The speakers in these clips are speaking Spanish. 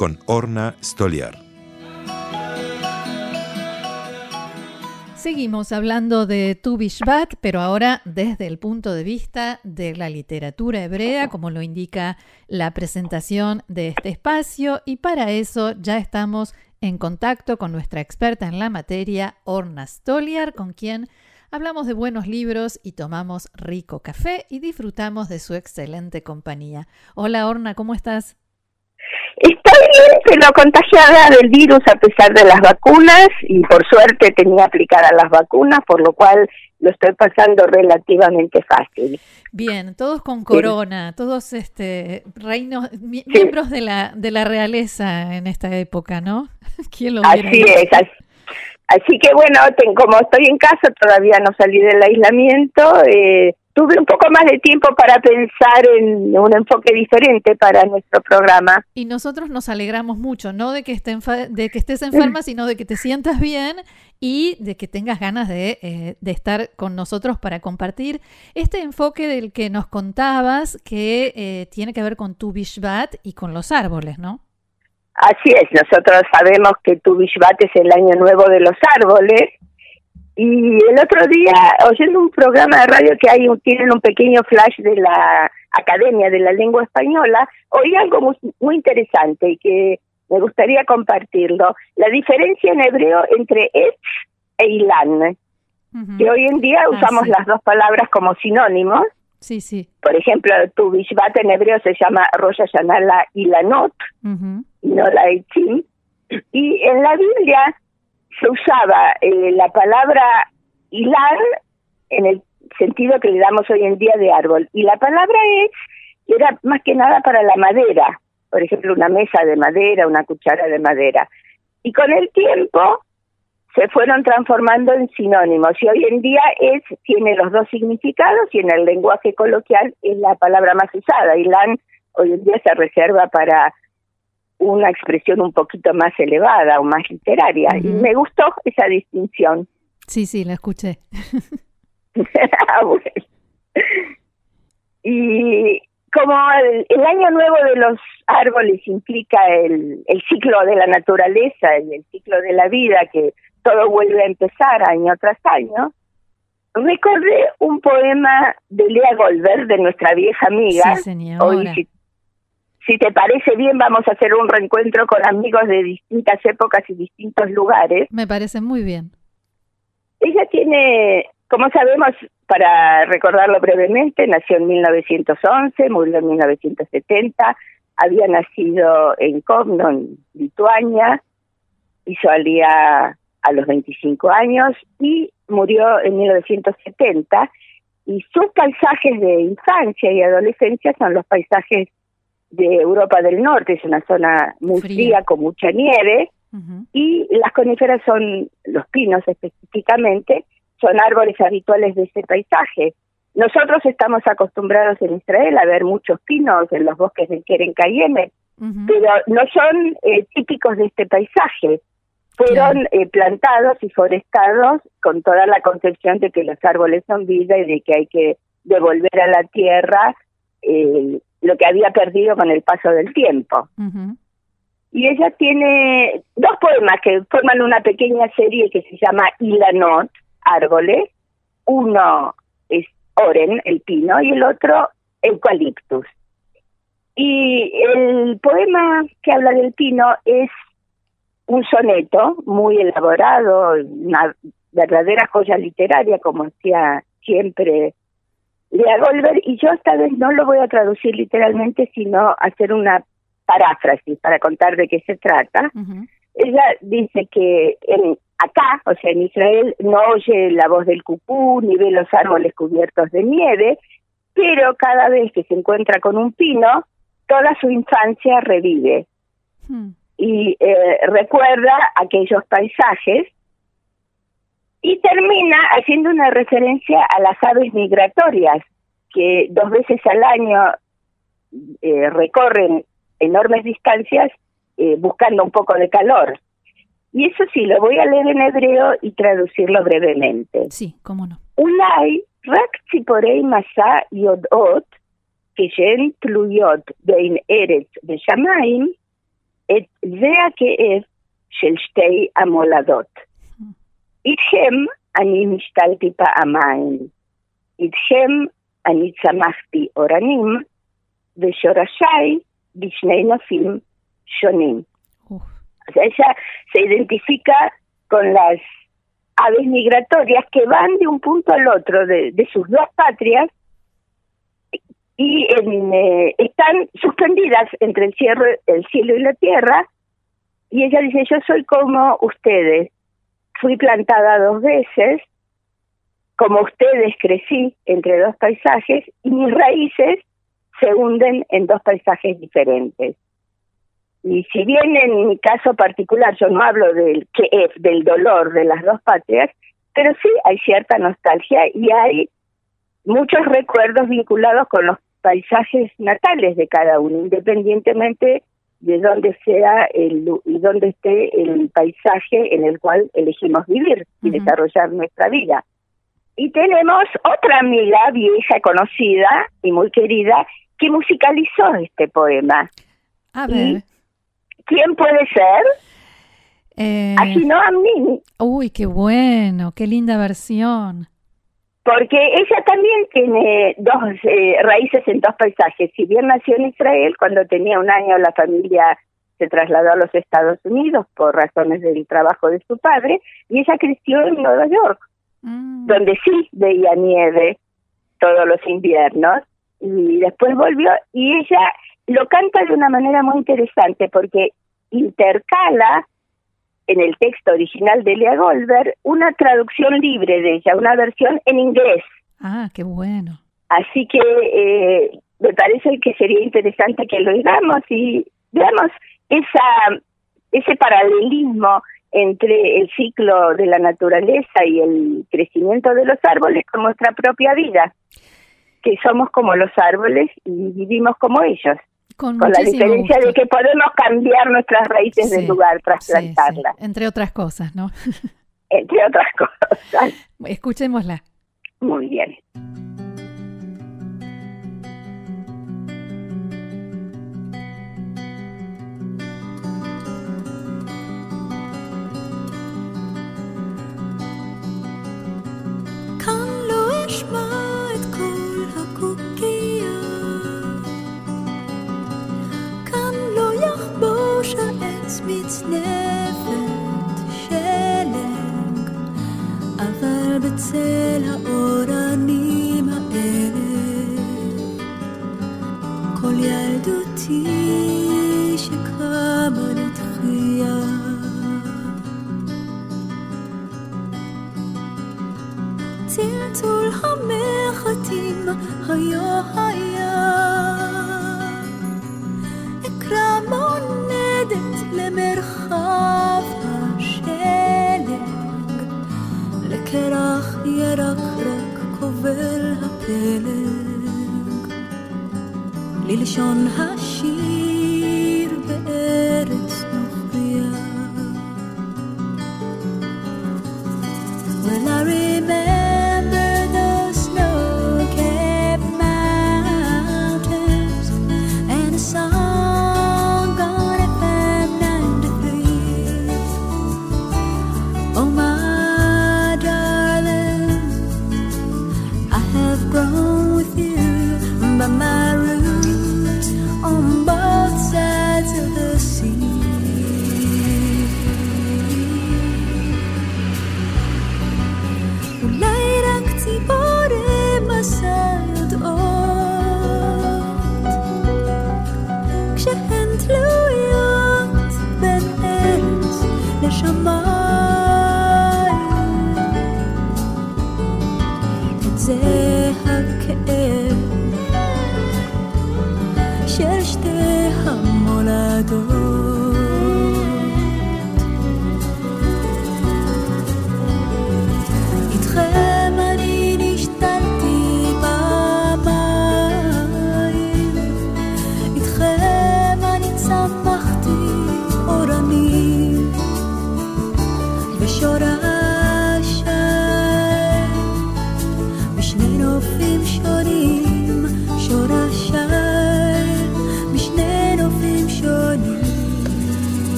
con Orna Stoliar. Seguimos hablando de Tu Bishvat, pero ahora desde el punto de vista de la literatura hebrea, como lo indica la presentación de este espacio, y para eso ya estamos en contacto con nuestra experta en la materia, Orna Stoliar, con quien hablamos de buenos libros y tomamos rico café y disfrutamos de su excelente compañía. Hola Orna, ¿cómo estás? Estoy bien, pero contagiada del virus a pesar de las vacunas y por suerte tenía aplicadas las vacunas, por lo cual lo estoy pasando relativamente fácil. Bien, todos con corona, todos este reinos miembros de la de la realeza en esta época, ¿no? ¿Quién lo así es, así, así, que bueno, como estoy en casa, todavía no salí del aislamiento, eh, tuve un poco más de tiempo para pensar en un enfoque diferente para nuestro programa. Y nosotros nos alegramos mucho, no de que, de que estés enferma, sino de que te sientas bien y de que tengas ganas de, eh, de, estar con nosotros para compartir este enfoque del que nos contabas que eh, tiene que ver con tu Bishvat y con los árboles, ¿no? Así es, nosotros sabemos que tu Bishvat es el año nuevo de los árboles y el otro día, oyendo un programa de radio que hay, tienen un pequeño flash de la Academia de la Lengua Española, oí algo muy, interesante y que me gustaría compartirlo. La diferencia en hebreo entre etz e ilan, que hoy en día ah, usamos las dos palabras como sinónimos. Sí, sí. Por ejemplo, tu bishvat en hebreo se llama Rosh Hashanah la ilanot, y no la etzim. Y en la Biblia se usaba eh, la palabra hilar en el sentido que le damos hoy en día de árbol. Y la palabra es, era más que nada para la madera, por ejemplo, una mesa de madera, una cuchara de madera. Y con el tiempo se fueron transformando en sinónimos y hoy en día es tiene los dos significados y en el lenguaje coloquial es la palabra más usada. Ilan hoy en día se reserva para una expresión un poquito más elevada o más literaria. Y me gustó esa distinción. Sí, sí, la escuché. Ah, y como el, año nuevo de los árboles implica el, el ciclo de la naturaleza y el ciclo de la vida, que todo vuelve a empezar año tras año, recordé un poema de Lea Goldberg, de nuestra vieja amiga. Sí, señora si te parece bien, vamos a hacer un reencuentro con amigos de distintas épocas y distintos lugares. Me parece muy bien. Ella tiene, como sabemos, para recordarlo brevemente, nació en 1911, murió en 1970, había nacido en Kovno, en Lituania, hizo al día a los 25 años y murió en 1970. Y sus paisajes de infancia y adolescencia son los paisajes de Europa del Norte, es una zona muy fría, con mucha nieve, y las coníferas son, los pinos específicamente, son árboles habituales de ese paisaje. Nosotros estamos acostumbrados en Israel a ver muchos pinos en los bosques del Keren Cayenne, pero no son eh, típicos de este paisaje. Fueron eh, plantados y forestados con toda la concepción de que los árboles son vida y de que hay que devolver a la tierra eh, lo que había perdido con el paso del tiempo. Y ella tiene dos poemas que forman una pequeña serie que se llama Ilanot, árboles. Uno es Oren, el pino, y el otro Eucaliptus. Y el poema que habla del pino es un soneto muy elaborado, una verdadera joya literaria, como decía siempre Lea Goldberg, y yo esta vez no lo voy a traducir literalmente, sino hacer una paráfrasis para contar de qué se trata. Ella dice que en acá, o sea, en Israel, no oye la voz del cucú ni ve los árboles cubiertos de nieve, pero cada vez que se encuentra con un pino, toda su infancia revive. Hmm. y eh, recuerda aquellos paisajes y termina haciendo una referencia a las aves migratorias que dos veces al año eh, recorren enormes distancias eh, buscando un poco de calor. Y eso sí, lo voy a leer en hebreo y traducirlo brevemente. Sí, cómo no. Ulay rak ציפורי מסע יודעות, כשהן תלויות בין ארץ ושמיים, את זה הכאב של שתי המולדות. איתכם אני נשתלתי פעמיים, איתכם אני צמחתי אורנים, ושורשיי בשני נופים שונים. Uf, O sea, ella se identifica con las aves migratorias que van de un punto al otro de, de sus dos patrias y en, eh, están suspendidas entre el cielo, el cielo y la tierra. Y ella dice, yo soy como ustedes. Fui plantada dos veces, como ustedes crecí entre dos paisajes y mis raíces se hunden en dos paisajes diferentes. Y si bien en mi caso particular yo no hablo del que del dolor de las dos patrias, pero sí hay cierta nostalgia y hay muchos recuerdos vinculados con los paisajes natales de cada uno, independientemente de dónde sea el y dónde esté el paisaje en el cual elegimos vivir y desarrollar nuestra vida. Y tenemos otra amiga vieja, conocida y muy querida, que musicalizó este poema. a ver. ¿Quién puede ser? eh, Aquí no a mí, uy, qué bueno, qué linda versión. Porque ella también tiene dos eh, raíces en dos paisajes. Si bien nació en Israel, cuando tenía un año la familia se trasladó a los Estados Unidos por razones del trabajo de su padre, y ella creció en Nueva York, Mm, donde sí veía nieve todos los inviernos, y después volvió, y ella lo canta de una manera muy interesante, porque intercala en el texto original de Lea Goldberg una traducción libre de ella, una versión en inglés. Ah, qué bueno. Así que eh, me parece que sería interesante que lo hagamos y veamos esa, ese paralelismo entre el ciclo de la naturaleza y el crecimiento de los árboles con nuestra propia vida, que somos como los árboles y vivimos como ellos, Con, con la diferencia gusto. de que podemos cambiar nuestras raíces Sí, del lugar, Sí, trasplantarlas, sí, entre otras cosas, ¿no? entre otras cosas. Escuchémosla. Muy bien. צלצול המחטים היה היה. אקרא מונדת למרחב השלג לקרח ירקרק קובל הפלג. ללשון השיר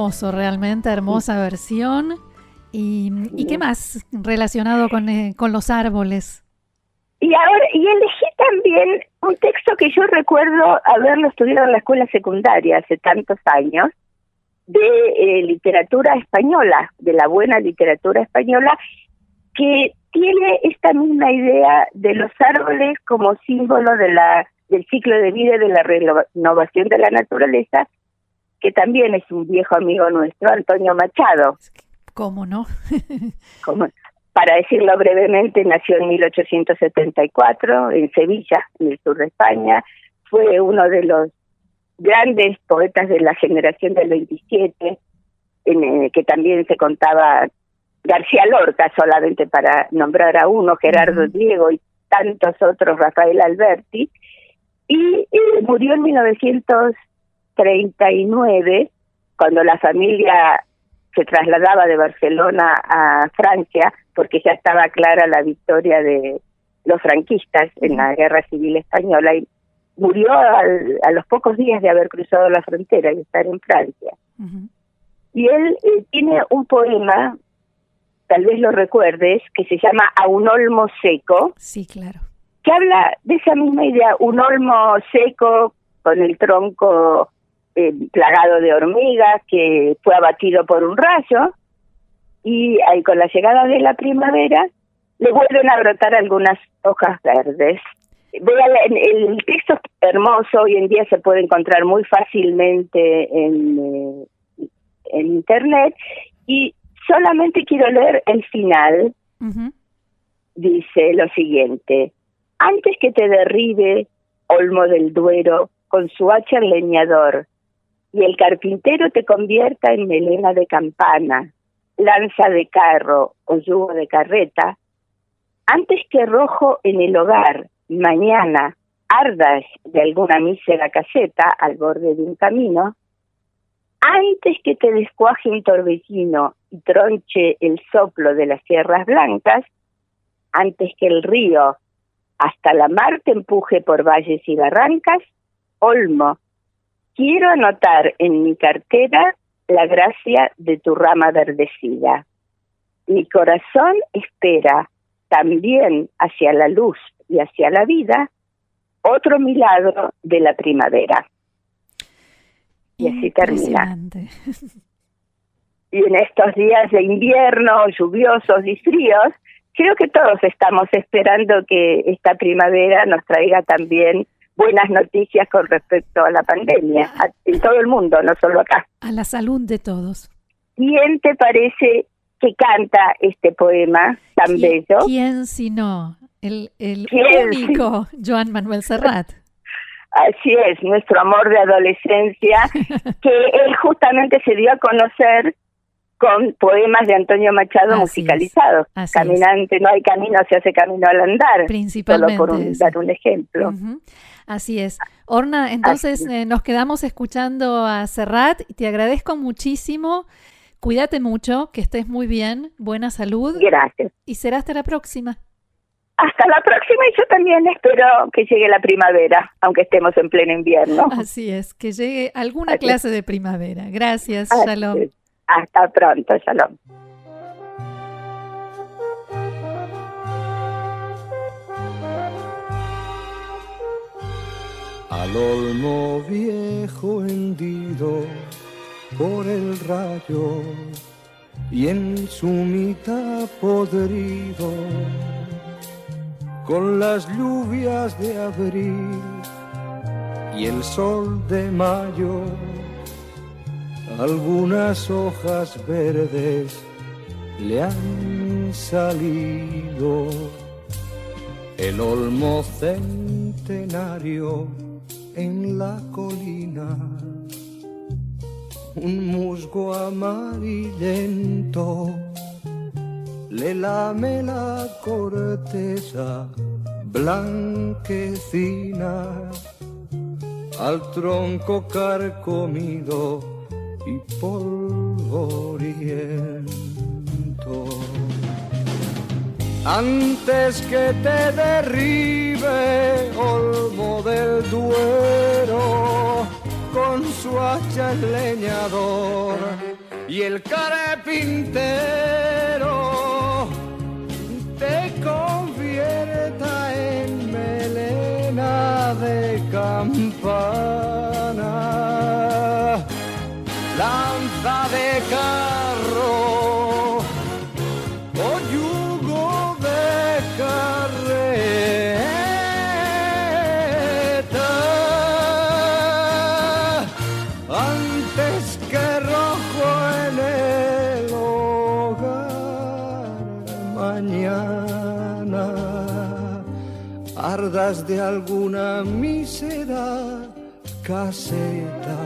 hermoso, realmente hermosa versión. ¿Y, ¿y qué más relacionado con, eh, con los árboles? Y ahora, y elegí también un texto que yo recuerdo haberlo estudiado en la escuela secundaria hace tantos años, de eh, literatura española, de la buena literatura española, que tiene esta misma idea de los árboles como símbolo de la del ciclo de vida y de la renovación de la naturaleza, que también es un viejo amigo nuestro, Antonio Machado. ¿Cómo no? para decirlo brevemente, nació en 1874 en Sevilla, en el sur de España. Fue uno de los grandes poetas de la generación del 27, en, eh, que también se contaba García Lorca, solamente para nombrar a uno, Gerardo Diego y tantos otros, Rafael Alberti. Y eh, murió en 1939, cuando la familia se trasladaba de Barcelona a Francia, porque ya estaba clara la victoria de los franquistas en la guerra civil española y murió a los pocos días de haber cruzado la frontera y estar en Francia. Y él eh, tiene un poema, tal vez lo recuerdes, que se llama A un olmo seco. Sí, claro. Que habla de esa misma idea, un olmo seco con el tronco eh, plagado de hormigas que fue abatido por un rayo y ahí con la llegada de la primavera le vuelven a brotar algunas hojas verdes. el texto es hermoso, hoy en día se puede encontrar muy fácilmente en, eh, en internet y solamente quiero leer el final. Dice lo siguiente, antes que te derribe Olmo del Duero con su hacha leñador y el carpintero te convierta en melena de campana, lanza de carro o yugo de carreta, antes que rojo en el hogar, mañana ardas de alguna mísera caseta al borde de un camino, antes que te descuaje un torbellino y tronche el soplo de las sierras blancas, antes que el río hasta la mar te empuje por valles y barrancas, Olmo, quiero anotar en mi cartera la gracia de tu rama verdecida. Mi corazón espera también hacia la luz y hacia la vida otro milagro de la primavera. Y así termina. Y en estos días de invierno, lluviosos y fríos, creo que todos estamos esperando que esta primavera nos traiga también buenas noticias con respecto a la pandemia, en todo el mundo, no solo acá. A la salud de todos. ¿Quién te parece que canta este poema tan bello? ¿Quién si no? El, el único Joan Manuel Serrat. Así es, nuestro amor de adolescencia, que él justamente se dio a conocer con poemas de Antonio Machado musicalizados. Caminante, no hay camino, se hace camino al andar. Principalmente. Solo por dar un ejemplo. Así es. Orna, entonces eh, nos quedamos escuchando a Serrat y te agradezco muchísimo. Cuídate mucho, que estés muy bien, buena salud. Gracias. Y será hasta la próxima. Hasta la próxima y yo también espero que llegue la primavera, aunque estemos en pleno invierno. Así es, que llegue alguna clase de primavera. Gracias, Shalom. Hasta pronto, Shalom. Al olmo viejo hendido por el rayo y en su mitad podrido con las lluvias de abril y el sol de mayo algunas hojas verdes le han salido. El olmo centenario en la colina un musgo amarillento le lame la corteza blanquecina al tronco carcomido y polvoriento. Antes que te derribe olmo del duero con su hacha el leñador y el carpintero. Te convierta en melena de campana, lanza de carro ardas de alguna mísera caseta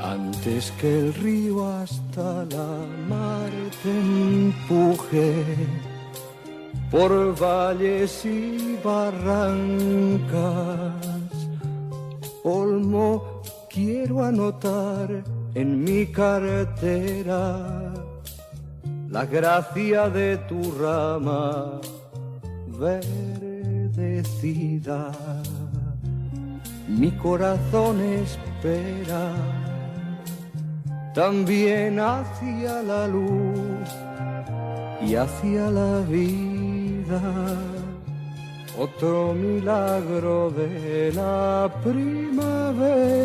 antes que el río hasta la mar te empuje por valles y barrancas. Olmo, quiero anotar en mi cartera la gracia de tu rama verdecida. Mi corazón espera también hacia la luz y hacia la vida. Otro milagro de la primavera.